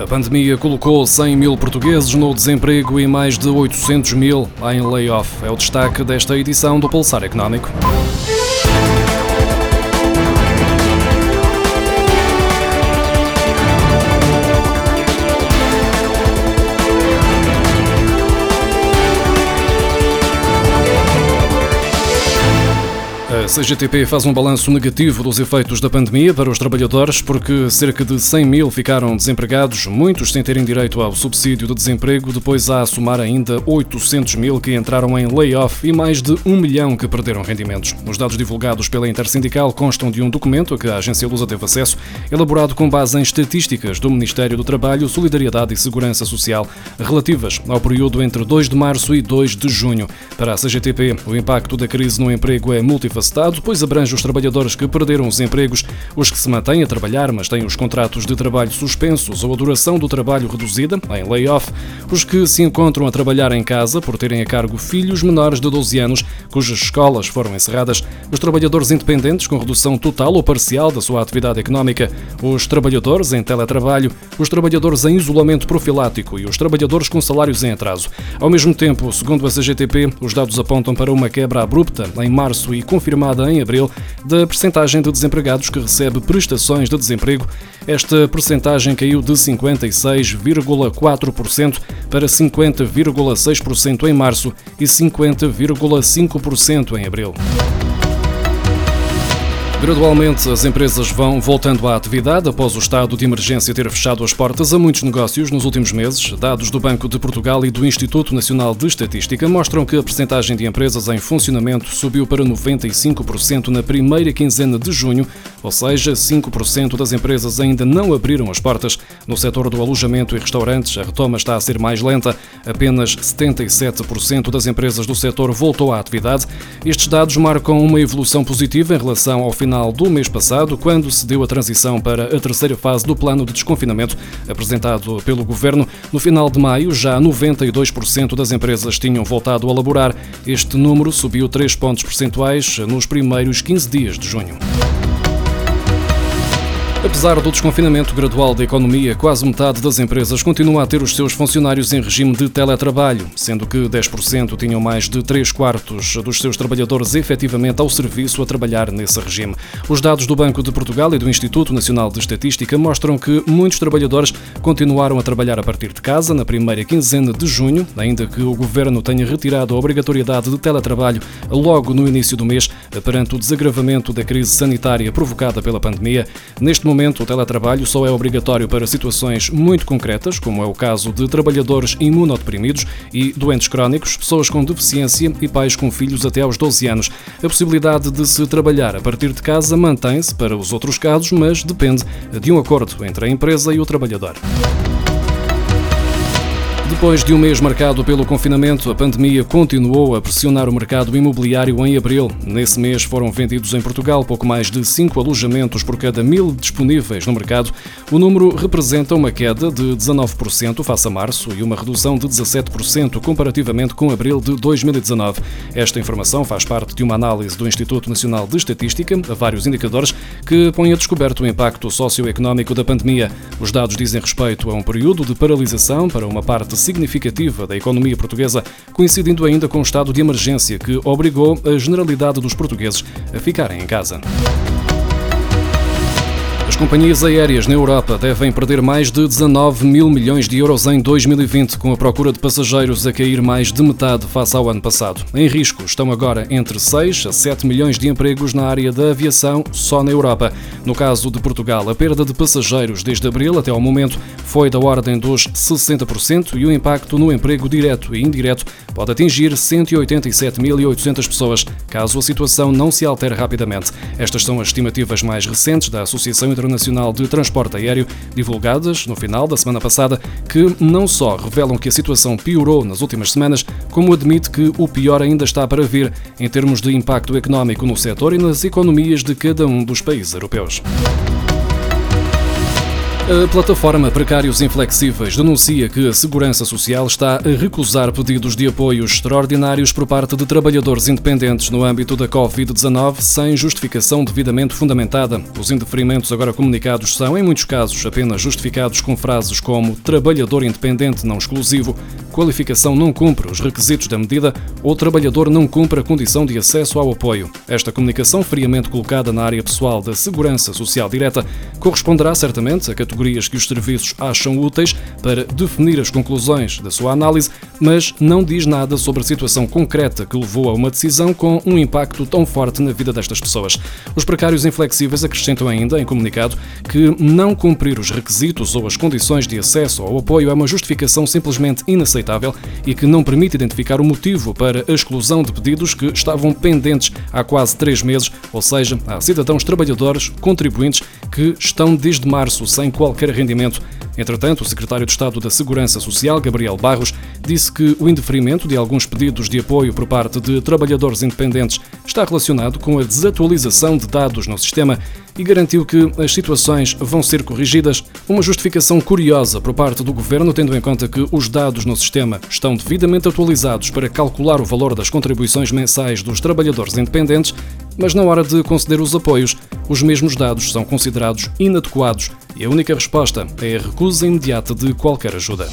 A pandemia colocou 100 mil portugueses no desemprego e mais de 800 mil em layoff. É o destaque desta edição do Pulsar Económico. A CGTP faz um balanço negativo dos efeitos da pandemia para os trabalhadores, porque cerca de 100 mil ficaram desempregados, muitos sem terem direito ao subsídio de desemprego. Depois há a somar ainda 800 mil que entraram em layoff e mais de 1 milhão que perderam rendimentos. Os dados divulgados pela Intersindical constam de um documento a que a agência Lusa teve acesso, elaborado com base em estatísticas do Ministério do Trabalho, Solidariedade e Segurança Social, relativas ao período entre 2 de março e 2 de junho. Para a CGTP, o impacto da crise no emprego é multifacetado multifacetado, pois abrange os trabalhadores que perderam os empregos, os que se mantêm a trabalhar, mas têm os contratos de trabalho suspensos ou a duração do trabalho reduzida, em layoff, os que se encontram a trabalhar em casa por terem a cargo filhos menores de 12 anos, cujas escolas foram encerradas, os trabalhadores independentes com redução total ou parcial da sua atividade económica, os trabalhadores em teletrabalho, os trabalhadores em isolamento profilático e os trabalhadores com salários em atraso. Ao mesmo tempo, segundo a CGTP, os dados apontam para uma quebra abrupta em março e confirmação confirmada em abril da percentagem de desempregados que recebe prestações de desemprego. Esta percentagem caiu de 56,4% para 50,6% em março e 50,5% em abril. Gradualmente, as empresas vão voltando à atividade após o estado de emergência ter fechado as portas a muitos negócios nos últimos meses. Dados do Banco de Portugal e do Instituto Nacional de Estatística mostram que a percentagem de empresas em funcionamento subiu para 95% na primeira quinzena de junho, ou seja, 5% das empresas ainda não abriram as portas. No setor do alojamento e restaurantes, a retoma está a ser mais lenta. Apenas 77% das empresas do setor voltou à atividade. Estes dados marcam uma evolução positiva em relação ao final final do mês passado, quando se deu a transição para a terceira fase do plano de desconfinamento apresentado pelo governo. No final de maio, já 92% das empresas tinham voltado a laborar. Este número subiu 3 pontos percentuais nos primeiros 15 dias de junho. Apesar do desconfinamento gradual da economia, quase metade das empresas continua a ter os seus funcionários em regime de teletrabalho, sendo que 10% tinham mais de 3 quartos dos seus trabalhadores efetivamente ao serviço a trabalhar nesse regime. Os dados do Banco de Portugal e do Instituto Nacional de Estatística mostram que muitos trabalhadores continuaram a trabalhar a partir de casa na primeira quinzena de junho, ainda que o governo tenha retirado a obrigatoriedade de teletrabalho logo no início do mês, perante o desagravamento da crise sanitária provocada pela pandemia. Neste momento, o teletrabalho só é obrigatório para situações muito concretas, como é o caso de trabalhadores imunodeprimidos e doentes crónicos, pessoas com deficiência e pais com filhos até aos 12 anos. A possibilidade de se trabalhar a partir de casa mantém-se para os outros casos, mas depende de um acordo entre a empresa e o trabalhador. Depois de um mês marcado pelo confinamento, a pandemia continuou a pressionar o mercado imobiliário em abril. Nesse mês foram vendidos em Portugal pouco mais de 5 alojamentos por cada mil disponíveis no mercado. O número representa uma queda de 19% face a março e uma redução de 17% comparativamente com abril de 2019. Esta informação faz parte de uma análise do Instituto Nacional de Estatística a vários indicadores que põem a descoberto o impacto socioeconómico da pandemia. Os dados dizem respeito a um período de paralisação para uma parte significativa da economia portuguesa, coincidindo ainda com o estado de emergência que obrigou a generalidade dos portugueses a ficarem em casa companhias aéreas na Europa devem perder mais de 19 mil milhões de euros em 2020, com a procura de passageiros a cair mais de metade face ao ano passado. Em risco estão agora entre 6 a 7 milhões de empregos na área da aviação só na Europa. No caso de Portugal, a perda de passageiros desde abril até ao momento foi da ordem dos 60% e o impacto no emprego direto e indireto pode atingir 187.800 pessoas, caso a situação não se altere rapidamente. Estas são as estimativas mais recentes da Associação Internacional Nacional de Transporte Aéreo, divulgadas no final da semana passada, que não só revelam que a situação piorou nas últimas semanas, como admite que o pior ainda está para vir em termos de impacto económico no setor e nas economias de cada um dos países europeus. A plataforma Precários Inflexíveis denuncia que a Segurança Social está a recusar pedidos de apoios extraordinários por parte de trabalhadores independentes no âmbito da Covid-19 sem justificação devidamente fundamentada. Os indeferimentos agora comunicados são, em muitos casos, apenas justificados com frases como trabalhador independente não exclusivo, qualificação não cumpre os requisitos da medida ou trabalhador não cumpre a condição de acesso ao apoio. Esta comunicação, friamente colocada na área pessoal da Segurança Social Direta, corresponderá certamente a categoria categorias que os serviços acham úteis para definir as conclusões da sua análise, mas não diz nada sobre a situação concreta que levou a uma decisão com um impacto tão forte na vida destas pessoas. Os precários inflexíveis acrescentam ainda, em comunicado, que não cumprir os requisitos ou as condições de acesso ao apoio é uma justificação simplesmente inaceitável e que não permite identificar o motivo para a exclusão de pedidos que estavam pendentes há quase três meses, ou seja, há cidadãos trabalhadores, contribuintes que estão desde março sem qualquer rendimento. Entretanto, o secretário de Estado da Segurança Social, Gabriel Barros, disse que o indeferimento de alguns pedidos de apoio por parte de trabalhadores independentes está relacionado com a desatualização de dados no sistema e garantiu que as situações vão ser corrigidas. Uma justificação curiosa por parte do governo, tendo em conta que os dados no sistema estão devidamente atualizados para calcular o valor das contribuições mensais dos trabalhadores independentes, mas na hora de conceder os apoios, os mesmos dados são considerados inadequados e a única resposta é a recusa imediata de qualquer ajuda.